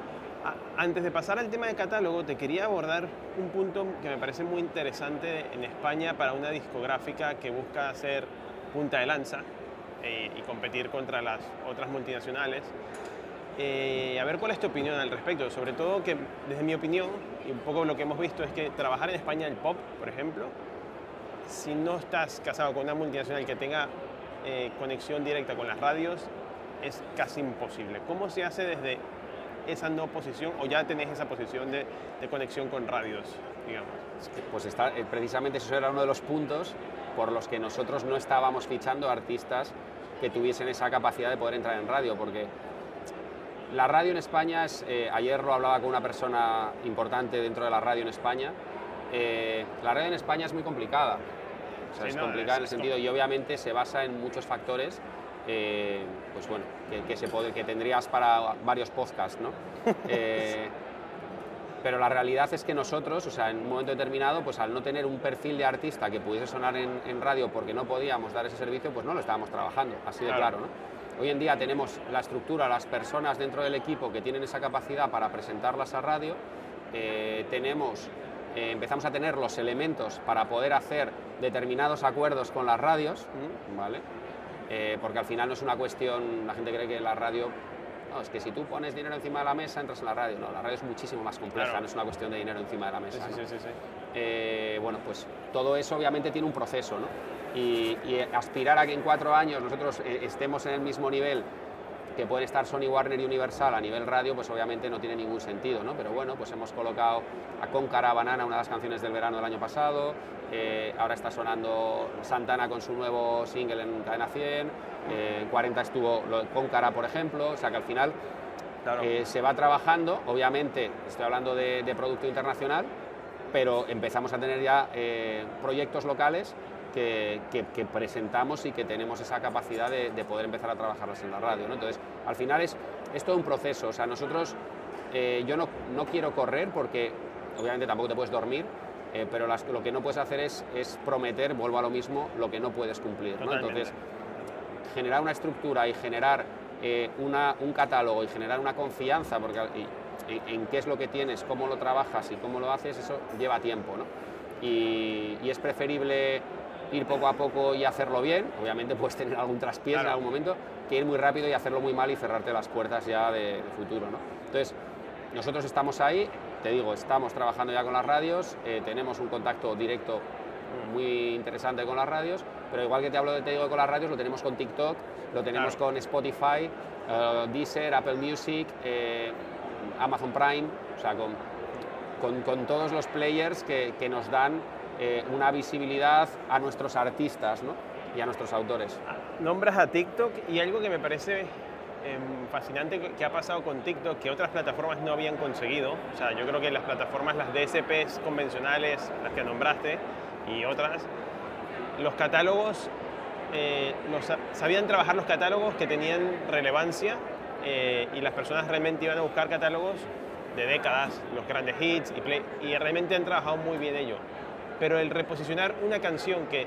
Antes de pasar al tema de catálogo, te quería abordar un punto que me parece muy interesante en España para una discográfica que busca hacer punta de lanza eh, y competir contra las otras multinacionales. Eh, a ver cuál es tu opinión al respecto, sobre todo que desde mi opinión y un poco lo que hemos visto es que trabajar en España el pop, por ejemplo, si no estás casado con una multinacional que tenga eh, conexión directa con las radios, es casi imposible. ¿Cómo se hace desde esa no posición o ya tenés esa posición de, conexión con radios, digamos? Pues está, eh, precisamente eso era uno de los puntos por los que nosotros no estábamos fichando artistas que tuviesen esa capacidad de poder entrar en radio, porque la radio en España es, eh, ayer lo hablaba con una persona importante dentro de la radio en España, eh, la radio en España es muy complicada, o sea, es complicada en el sentido y obviamente se basa en muchos factores eh, pues bueno, que, se puede, que tendrías para varios podcasts, ¿no? pero la realidad es que nosotros, o sea, en un momento determinado, pues al no tener un perfil de artista que pudiese sonar en, radio porque no podíamos dar ese servicio, pues no lo estábamos trabajando, así de claro, ¿no? Hoy en día tenemos la estructura, las personas dentro del equipo que tienen esa capacidad para presentarlas a radio, eh, tenemos, eh, empezamos a tener los elementos para poder hacer determinados acuerdos con las radios, ¿vale? Eh, porque al final no es una cuestión, la gente cree que la radio no, es que si tú pones dinero encima de la mesa, entras en la radio. No, la radio es muchísimo más compleja, no es una cuestión de dinero encima de la mesa. Sí, sí, sí, eh, bueno, pues todo eso obviamente tiene un proceso, ¿no? Y, aspirar a que en cuatro años nosotros eh, estemos en el mismo nivel que pueden estar Sony, Warner y Universal a nivel radio, pues obviamente no tiene ningún sentido, ¿no? Pero bueno, pues hemos colocado a Concara Banana, una de las canciones del verano del año pasado, eh, ahora está sonando Santana con su nuevo single en Cadena 100, eh, en 40 estuvo Concara, por ejemplo, o sea que al final eh, se va trabajando, obviamente estoy hablando de, producto internacional, pero empezamos a tener ya proyectos locales que, presentamos y que tenemos esa capacidad de, poder empezar a trabajarlas en la radio. ¿no? Entonces, al final es, es todo un proceso. O sea, nosotros, yo no, no quiero correr porque obviamente tampoco te puedes dormir, eh, pero lo que no puedes hacer es, es, prometer, vuelvo a lo mismo, lo que no puedes cumplir. Entonces, generar una estructura y generar eh, una, un catálogo y generar una confianza porque, en qué es lo que tienes, cómo lo trabajas y cómo lo haces, eso lleva tiempo. ¿no? Y, es preferible ir poco a poco y hacerlo bien, obviamente puedes tener algún traspiés en algún momento, que ir muy rápido y hacerlo muy mal y cerrarte las puertas ya de, de futuro. ¿no? Entonces, nosotros estamos ahí, te digo, estamos trabajando ya con las radios, eh, tenemos un contacto directo muy interesante con las radios, pero igual que te hablo de te digo con las radios, lo tenemos con TikTok, lo tenemos con Spotify, uh, Deezer, Apple Music, eh, Amazon Prime, o sea, con, con, todos los players que, que nos dan una visibilidad a nuestros artistas ¿no? y a nuestros autores. Nombras a TikTok y algo que me parece Em, fascinante que ha pasado con TikTok que otras plataformas no habían conseguido. O sea, yo creo que las plataformas, las DSPs convencionales, las que nombraste, y otras, los catálogos, eh, sabían trabajar los catálogos que tenían relevancia eh, y las personas realmente iban a buscar catálogos de décadas, los grandes hits, y, y realmente han trabajado muy bien ello. Pero el reposicionar una canción que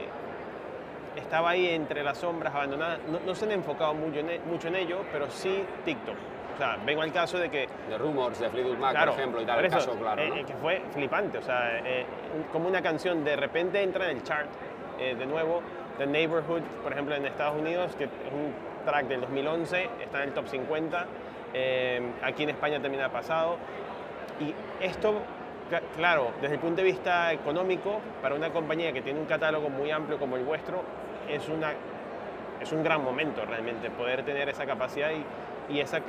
estaba ahí entre las sombras, abandonada. No, se han enfocado mucho en, e, mucho en ello, pero sí TikTok. O sea, vengo al caso de que... De Rumors, de Fleetwood Mac, por ejemplo, y tal, el caso, claro, eh, que fue flipante, o sea, eh, como una canción de repente entra en el chart eh, de nuevo, The Neighborhood, por ejemplo, en Estados Unidos, que es un track del 2011, está en el top 50, aquí en España también ha pasado, y esto claro, desde el punto de vista económico, para una compañía que tiene un catálogo muy amplio como el vuestro, es, una, es un gran momento realmente poder tener esa capacidad y, y esa,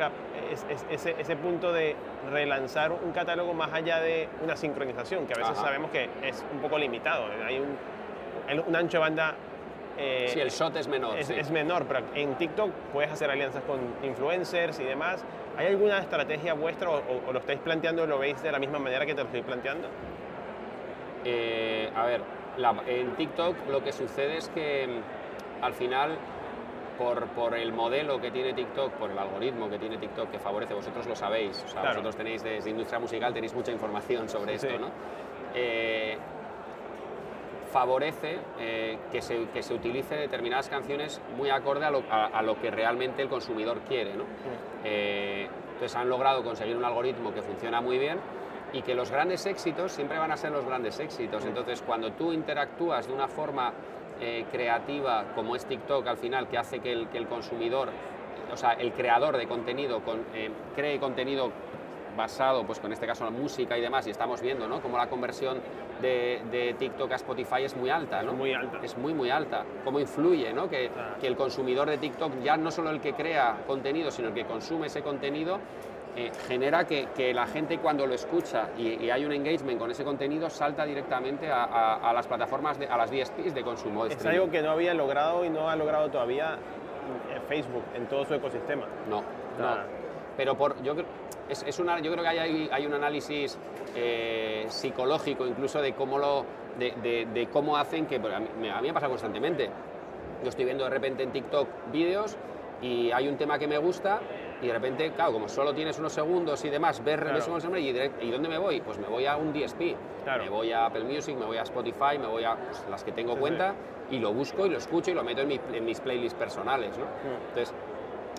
ese, ese, punto de relanzar un catálogo más allá de una sincronización, que a veces sabemos que es un poco limitado. Hay un, un ancho de banda eh, sí, el shot es menor. Es, menor, pero en TikTok puedes hacer alianzas con influencers y demás. ¿Hay alguna estrategia vuestra o, lo estáis planteando o lo veis de la misma manera que te lo estoy planteando? Eh, a ver, en TikTok lo que sucede es que mm, al final, por, por, el modelo que tiene TikTok, por el algoritmo que tiene TikTok que favorece, vosotros lo sabéis, o sea, vosotros tenéis desde industria musical, tenéis mucha información sobre esto, ¿no? Eh, favorece eh, que, se, que, se, utilice determinadas canciones muy acorde a lo, a, lo que realmente el consumidor quiere. ¿no? Eh, entonces han logrado conseguir un algoritmo que funciona muy bien y que los grandes éxitos siempre van a ser los grandes éxitos. Entonces cuando tú interactúas de una forma eh, creativa como es TikTok al final, que hace que el, que el consumidor, o sea, el creador de contenido con, cree contenido basado, pues con este caso la música y demás, y estamos viendo, ¿no? Cómo la conversión de, TikTok a Spotify es muy alta, ¿no? Es muy alta. Es muy, muy alta. Cómo influye, ¿no? Que, que, el consumidor de TikTok, ya no solo el que crea contenido, sino el que consume ese contenido, eh, genera que, que, la gente cuando lo escucha y, hay un engagement con ese contenido salta directamente a, a, las plataformas, de, a las DSPs de consumo. es algo que no había logrado y no ha logrado todavía eh, Facebook en todo su ecosistema. No, no. Pero por, yo, es, es una, yo creo que hay, hay un análisis eh, psicológico incluso de cómo, lo, de, de, cómo hacen que... A mí, a mí me pasa constantemente. Yo estoy viendo de repente en TikTok vídeos y hay un tema que me gusta y de repente, claro, como solo tienes unos segundos y demás, ver claro. y, y ¿dónde me voy? Pues me voy a un DSP, me voy a Apple Music, me voy a Spotify, me voy a pues, las que tengo cuenta y lo busco y lo escucho y lo meto en, mis playlists personales, ¿no? Mm. Entonces,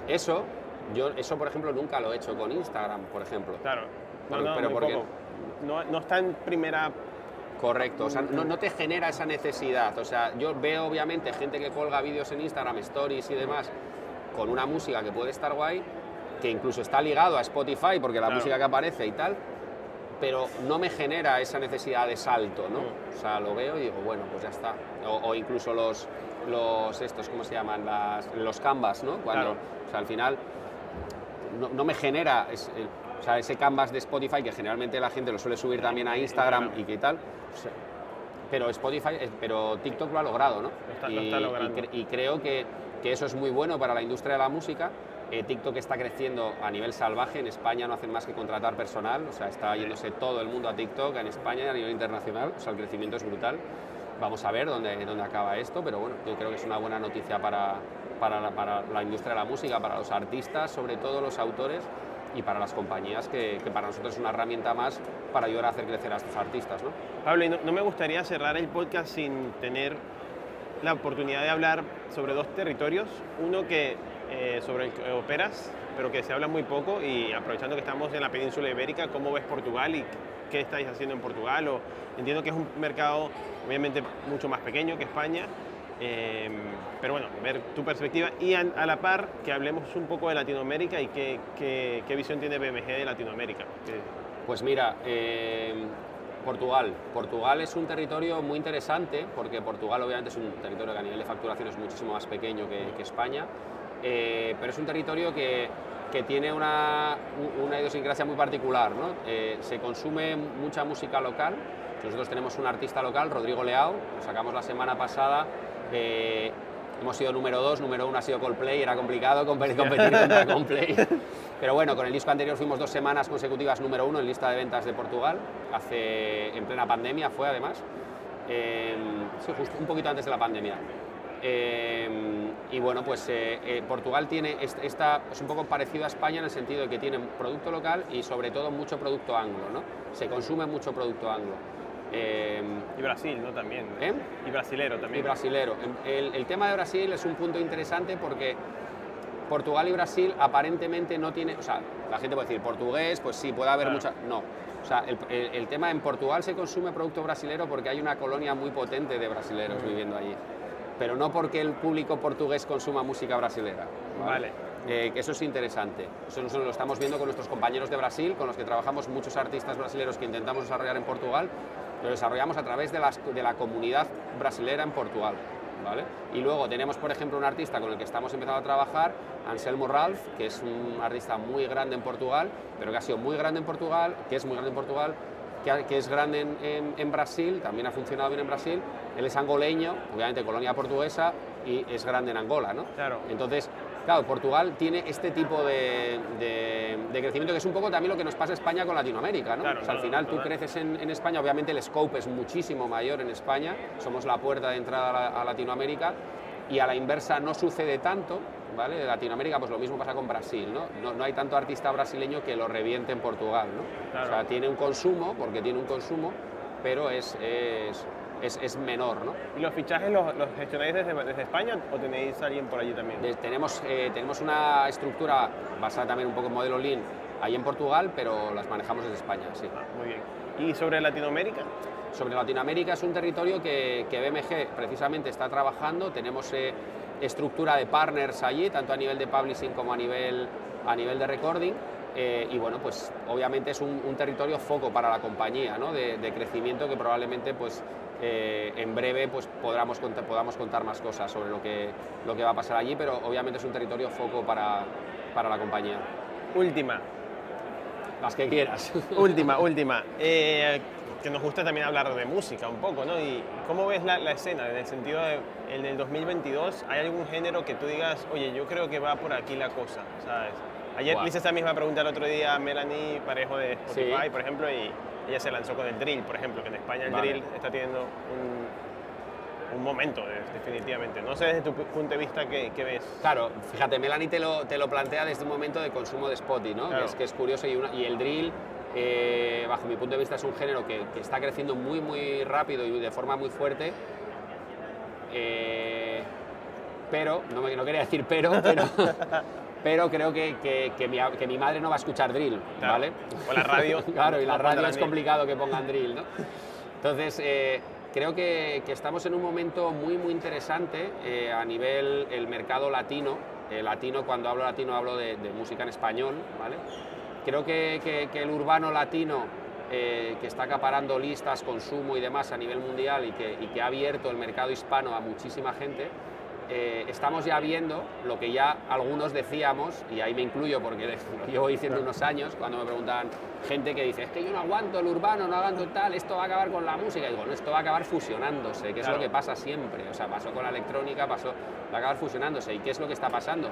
eso, yo eso por ejemplo nunca lo he hecho con Instagram, por ejemplo. Claro, no, pero porque no, no está en primera Correcto, o sea, no, no, te genera esa necesidad. O sea, yo veo obviamente gente que colga vídeos en Instagram, stories y demás, con una música que puede estar guay, que incluso está ligado a Spotify porque la música que aparece y tal, pero no me genera esa necesidad de salto, ¿no? Mm. O sea, lo veo y digo, bueno, pues ya está. O, incluso los, los, estos, ¿cómo se llaman? Las, los canvas, ¿no? Cuando, o sea, al final no, me genera o sea, ese canvas de Spotify que generalmente la gente lo suele subir también a Instagram y qué tal. Pero Spotify, eh, pero TikTok lo ha logrado, ¿no? y, y, creo que, que eso es muy bueno para la industria de la música eh, TikTok está creciendo a nivel salvaje, en España no hacen más que contratar personal, o sea, está yéndose todo el mundo a TikTok en España y a nivel internacional, o sea, el crecimiento es brutal. Vamos a ver dónde, dónde acaba esto, pero bueno, yo creo que es una buena noticia para, para, la, para la industria de la música, para los artistas, sobre todo los autores, y para las compañías, que, que, para nosotros es una herramienta más para ayudar a hacer crecer a estos artistas. ¿no? Pablo, no, no, me gustaría cerrar el podcast sin tener la oportunidad de hablar sobre dos territorios. Uno que eh, sobre el que operas, pero que se habla muy poco y aprovechando que estamos en la península ibérica, ¿cómo ves Portugal y qué estáis haciendo en Portugal? O, entiendo que es un mercado obviamente mucho más pequeño que España, eh, pero bueno, ver tu perspectiva y a, la par que hablemos un poco de Latinoamérica y qué, visión tiene BMG de Latinoamérica. Pues mira, eh, Portugal. Portugal es un territorio muy interesante porque Portugal obviamente es un territorio que a nivel de facturación es muchísimo más pequeño que, que España eh, pero es un territorio que, que tiene una, una, idiosincrasia muy particular. ¿no? Eh, se consume mucha música local. Nosotros tenemos un artista local, Rodrigo Leao, lo sacamos la semana pasada. Eh, hemos sido número dos, número uno ha sido Coldplay, era complicado competir, contra Coldplay. Pero bueno, con el disco anterior fuimos dos semanas consecutivas número uno en lista de ventas de Portugal, hace, en plena pandemia fue además. sí, justo un poquito antes de la pandemia. Em, y bueno, pues eh, eh, Portugal tiene esta, es un poco parecido a España en el sentido de que tiene producto local y sobre todo mucho producto anglo, ¿no? Se consume mucho producto anglo. Em, y Brasil, ¿no? También. ¿Eh? Y brasilero también. Y brasilero. El, el, tema de Brasil es un punto interesante porque Portugal y Brasil aparentemente no tienen, o sea, la gente puede decir portugués, pues sí, puede haber mucha, no. O sea, el, el, tema en Portugal se consume producto brasilero porque hay una colonia muy potente de brasileros viviendo allí pero no porque el público portugués consuma música brasilera. Vale. Eh, eso es interesante. Eso nosotros lo estamos viendo con nuestros compañeros de Brasil, con los que trabajamos muchos artistas brasileños que intentamos desarrollar en Portugal, lo desarrollamos a través de, las, de la comunidad brasilera en Portugal. ¿Vale? Y luego tenemos, por ejemplo, un artista con el que estamos empezando a trabajar, Anselmo Ralph, que es un artista muy grande en Portugal, pero que ha sido muy grande en Portugal, que es muy grande en Portugal, que, es grande en, Brasil, también ha funcionado bien en Brasil. Él es angoleño, obviamente colonia portuguesa, y es grande en Angola, ¿no? Claro. Entonces, claro, Portugal tiene este tipo de, crecimiento que es un poco también lo que nos pasa a España con Latinoamérica, ¿no? o sea, al final tú creces en, España, obviamente el scope es muchísimo mayor en España, somos la puerta de entrada a Latinoamérica, y a la inversa no sucede tanto, ¿vale? De Latinoamérica, pues lo mismo pasa con Brasil, ¿no? No, hay tanto artista brasileño que lo reviente en Portugal, ¿no? O sea, tiene un consumo, porque tiene un consumo, pero es, es, es, menor, ¿no? ¿Y los fichajes los, gestionáis desde, desde, España o tenéis alguien por allí también? tenemos, eh, tenemos una estructura basada también un poco en modelo Lean ahí en Portugal, pero las manejamos desde España, sí. Ah, muy bien. ¿Y sobre Latinoamérica? Sobre Latinoamérica es un territorio que, que BMG precisamente está trabajando, tenemos eh, estructura de partners allí, tanto a nivel de publishing como a nivel, a nivel de recording. Eh, y bueno, pues obviamente es un, territorio foco para la compañía, ¿no? de, crecimiento que probablemente pues, eh, en breve pues, podamos, podamos contar más cosas sobre lo que, lo que va a pasar allí, pero obviamente es un territorio foco para, para la compañía. Última, Las que quieras. Última, última. Eh, que nos gusta también hablar de música un poco, ¿no? Y cómo ves la, escena en el sentido de, en el 2022, ¿hay algún género que tú digas, oye, yo creo que va por aquí la cosa, ¿sabes? Ayer hice esa misma pregunta el otro día a Melanie Parejo de Spotify, por ejemplo, y ella se lanzó con el drill, por ejemplo, que en España el drill está teniendo un, un momento, definitivamente. No sé desde tu punto de vista qué, ves. Claro, fíjate, Melanie te lo, te lo plantea desde un momento de consumo de Spotify, ¿no? es que es curioso y, y el drill eh, bajo mi punto de vista es un género que, está creciendo muy muy rápido y de forma muy fuerte. Eh, pero, no, me, no quería decir pero, pero, creo que, que, mi, madre no va a escuchar drill, ¿vale? O la radio. claro, y la radio es complicado que pongan drill, ¿no? Entonces, eh, creo que, estamos en un momento muy, muy interesante a nivel el mercado latino. latino, cuando hablo latino, hablo de, de música en español, ¿vale? Creo que, el urbano latino, eh, que está acaparando listas, consumo y demás a nivel mundial y que, ha abierto el mercado hispano a muchísima gente, eh, estamos ya viendo lo que ya algunos decíamos, y ahí me incluyo porque lo llevo diciendo unos años, cuando me preguntaban gente que dice, es que yo no aguanto el urbano, no aguanto tal, esto va a acabar con la música. Y digo, no, esto va a acabar fusionándose, que es lo que pasa siempre. O sea, pasó con la electrónica, pasó, va a acabar fusionándose. ¿Y qué es lo que está pasando?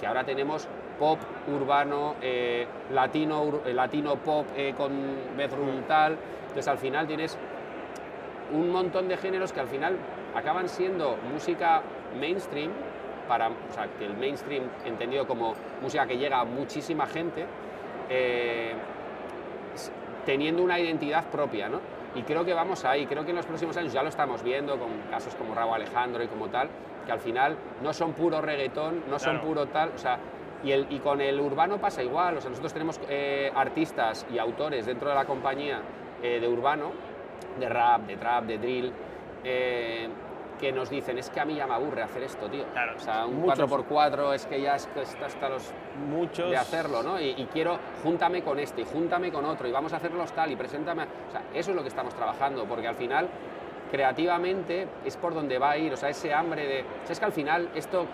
Que ahora tenemos pop urbano, eh, latino, eh, latino pop eh, con bedroom tal. Entonces al final tienes un montón de géneros que al final acaban siendo música mainstream, para, o sea, que el mainstream entendido como música que llega a muchísima gente, teniendo una identidad propia, ¿no? Y creo que vamos ahí, creo que en los próximos años ya lo estamos viendo con casos como Raúl Alejandro y como tal, que al final no son puro reggaetón, no son puro tal, o sea, y, con el urbano pasa igual, o sea, nosotros tenemos eh, artistas y autores dentro de la compañía eh, de urbano, de rap, de trap, de drill, eh, que nos dicen, es que a mí ya me aburre hacer esto, tío. Claro, o sea, un 4x4 es que ya está hasta los... Muchos... De hacerlo, ¿no? Y, quiero, júntame con este, y júntame con otro, y vamos a hacerlos tal, y preséntame... O sea, eso es lo que estamos trabajando, porque al final, creativamente, es por donde va a ir, o sea, ese hambre de... O sea, es que al final esto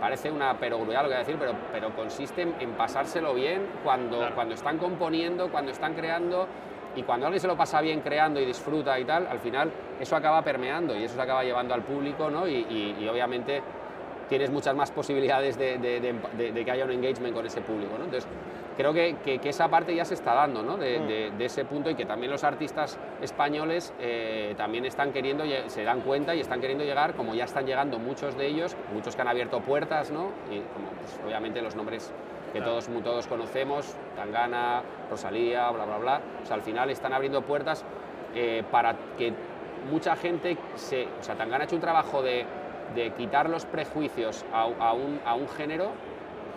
parece una perogruidad lo que voy a decir, pero, pero consiste en, pasárselo bien cuando, cuando están componiendo, cuando están creando y cuando alguien se lo pasa bien creando y disfruta y tal, al final eso acaba permeando y eso se acaba llevando al público ¿no? y, obviamente tienes muchas más posibilidades de, de, que haya un engagement con ese público. ¿no? Entonces, creo que, que, esa parte ya se está dando, ¿no? de, mm. ese punto y que también los artistas españoles eh, también están queriendo, se dan cuenta y están queriendo llegar, como ya están llegando muchos de ellos, muchos que han abierto puertas, ¿no? y como pues, obviamente los nombres que todos, todos conocemos, Tangana, Rosalía, bla, bla, bla, o sea, al final están abriendo puertas eh, para que mucha gente se... O sea, Tangana ha hecho un trabajo de, de quitar los prejuicios a, a, un, a un género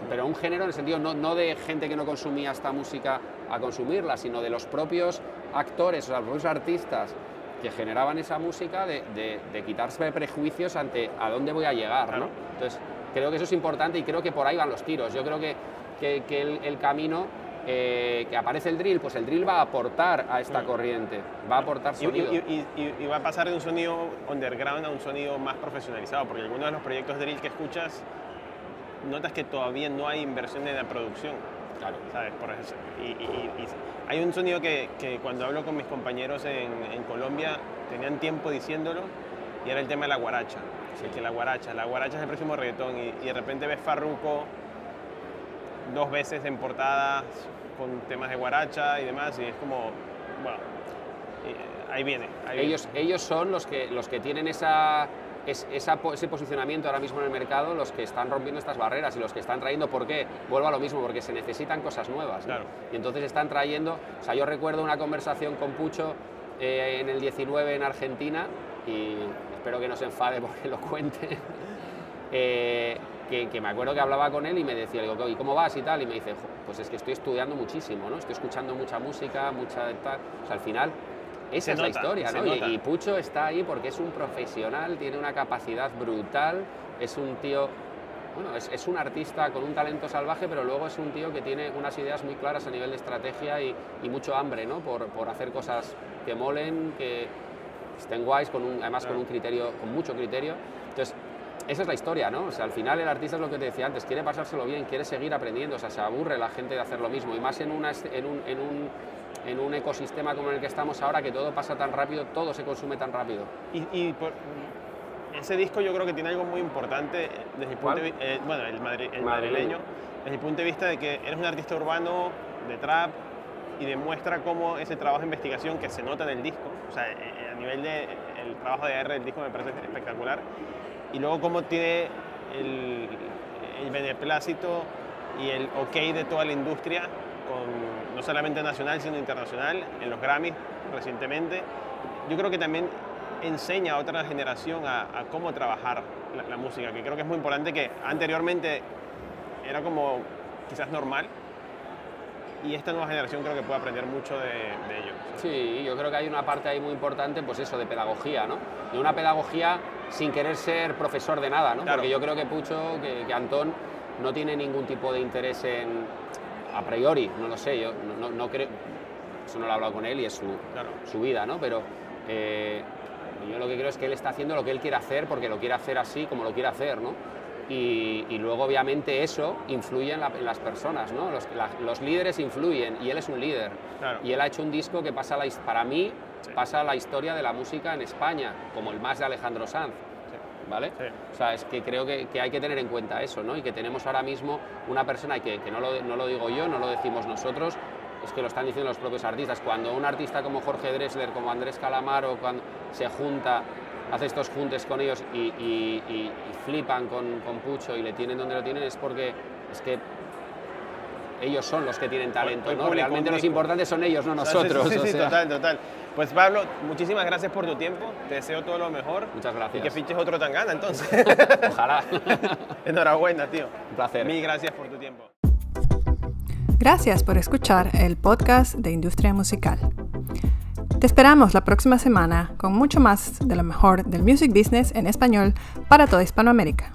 pero un género en el sentido no, de gente que no consumía esta música a consumirla, sino de los propios actores, o sea, los propios artistas que generaban esa música, de, quitarse prejuicios ante a dónde voy a llegar. ¿no? Entonces, creo que eso es importante y creo que por ahí van los tiros. Yo creo que, que, el, camino eh, que aparece el drill, pues el drill va a aportar a esta mm. corriente, va a aportar sonido. Y, y, va a pasar de un sonido underground a un sonido más profesionalizado, porque algunos de los proyectos drill que escuchas notas que todavía no hay inversión en la producción. Claro. ¿Sabes? Por eso, y, hay un sonido que, que, cuando hablo con mis compañeros en, en, Colombia tenían tiempo diciéndolo y era el tema de la guaracha. Sí. que la guaracha, la guaracha es el próximo reggaetón y, de repente ves Farruko dos veces en portadas con temas de guaracha y demás y es como, bueno, ahí viene. ellos, ellos son los que, los que tienen esa es ese posicionamiento ahora mismo en el mercado los que están rompiendo estas barreras y los que están trayendo, ¿por qué? Vuelvo a lo mismo, porque se necesitan cosas nuevas. Y entonces están trayendo, o sea, yo recuerdo una conversación con Pucho eh, en el 19 en Argentina, y espero que no se enfade porque lo cuente, eh, que, me acuerdo que hablaba con él y me decía, digo, ¿y cómo vas y tal? Y me dice, pues es que estoy estudiando muchísimo, ¿no? Estoy escuchando mucha música, mucha tal. O sea, al final esa es la historia, ¿no? Y, Pucho está ahí porque es un profesional, tiene una capacidad brutal, es un tío, bueno, es, un artista con un talento salvaje, pero luego es un tío que tiene unas ideas muy claras a nivel de estrategia y, mucho hambre, ¿no? Por, por, hacer cosas que molen, que estén guays, con un, además con un criterio, con mucho criterio. Entonces, esa es la historia, ¿no? O sea, al final el artista es lo que te decía antes, quiere pasárselo bien, quiere seguir aprendiendo, o sea, se aburre la gente de hacer lo mismo, y más en, una, en, un, en, un, en un ecosistema como en el que estamos ahora, que todo pasa tan rápido, todo se consume tan rápido. Y, y por, ese disco yo creo que tiene algo muy importante desde el punto de, eh, bueno, el, madri, el madrileño, desde el punto de vista de que eres un artista urbano de trap y demuestra cómo ese trabajo de investigación que se nota en el disco, o sea, eh, a nivel de el trabajo de R del disco me parece espectacular, y luego cómo tiene el, el beneplácito y el ok de toda la industria, con, no solamente nacional, sino internacional, en los Grammys recientemente. Yo creo que también enseña a otra generación a, a cómo trabajar la, la, música, que creo que es muy importante, que anteriormente era como quizás normal, y esta nueva generación creo que puede aprender mucho de, de ello. Sí, yo creo que hay una parte ahí muy importante, pues eso, de pedagogía, ¿no? De una pedagogía sin querer ser profesor de nada, ¿no? Claro. Porque yo creo que Pucho, que, que, Antón, no tiene ningún tipo de interés en, a priori, no lo sé, yo no, no, no creo, eso no lo he hablado con él y es su, Claro. su vida, ¿no? Pero eh, yo lo que creo es que él está haciendo lo que él quiere hacer porque lo quiere hacer así como lo quiere hacer, ¿no? Y, y luego obviamente eso influye en, la- en las personas, ¿no? Los, la- los líderes influyen y él es un líder. Claro. Y él ha hecho un disco que pasa, la, para mí, Sí. pasa la historia de la música en España, como el más de Alejandro Sanz. ¿Vale? Sí. O sea, es que creo que, que hay que tener en cuenta eso, ¿no? Y que tenemos ahora mismo una persona, que, que no, lo, no lo digo yo, no lo decimos nosotros, es que lo están diciendo los propios artistas. Cuando un artista como Jorge Dressler, como Andrés Calamaro, cuando se junta, hace estos juntes con ellos y, y- y- y flipan con, con Pucho y le tienen donde lo tienen, es porque es que ellos son los que tienen talento, ¿no? Realmente los importantes son ellos, no nosotros. Sí, sí, o sí, sea. total, total. Pues Pablo, muchísimas gracias por tu tiempo. Te deseo todo lo mejor. Muchas gracias. Y que fiches otro Tangana, entonces. Ojalá. Enhorabuena, tío. Un placer. Mil gracias por tu tiempo. Gracias por escuchar el podcast de Industria Musical. Te esperamos la próxima semana con mucho más de lo mejor del music business en español para toda Hispanoamérica.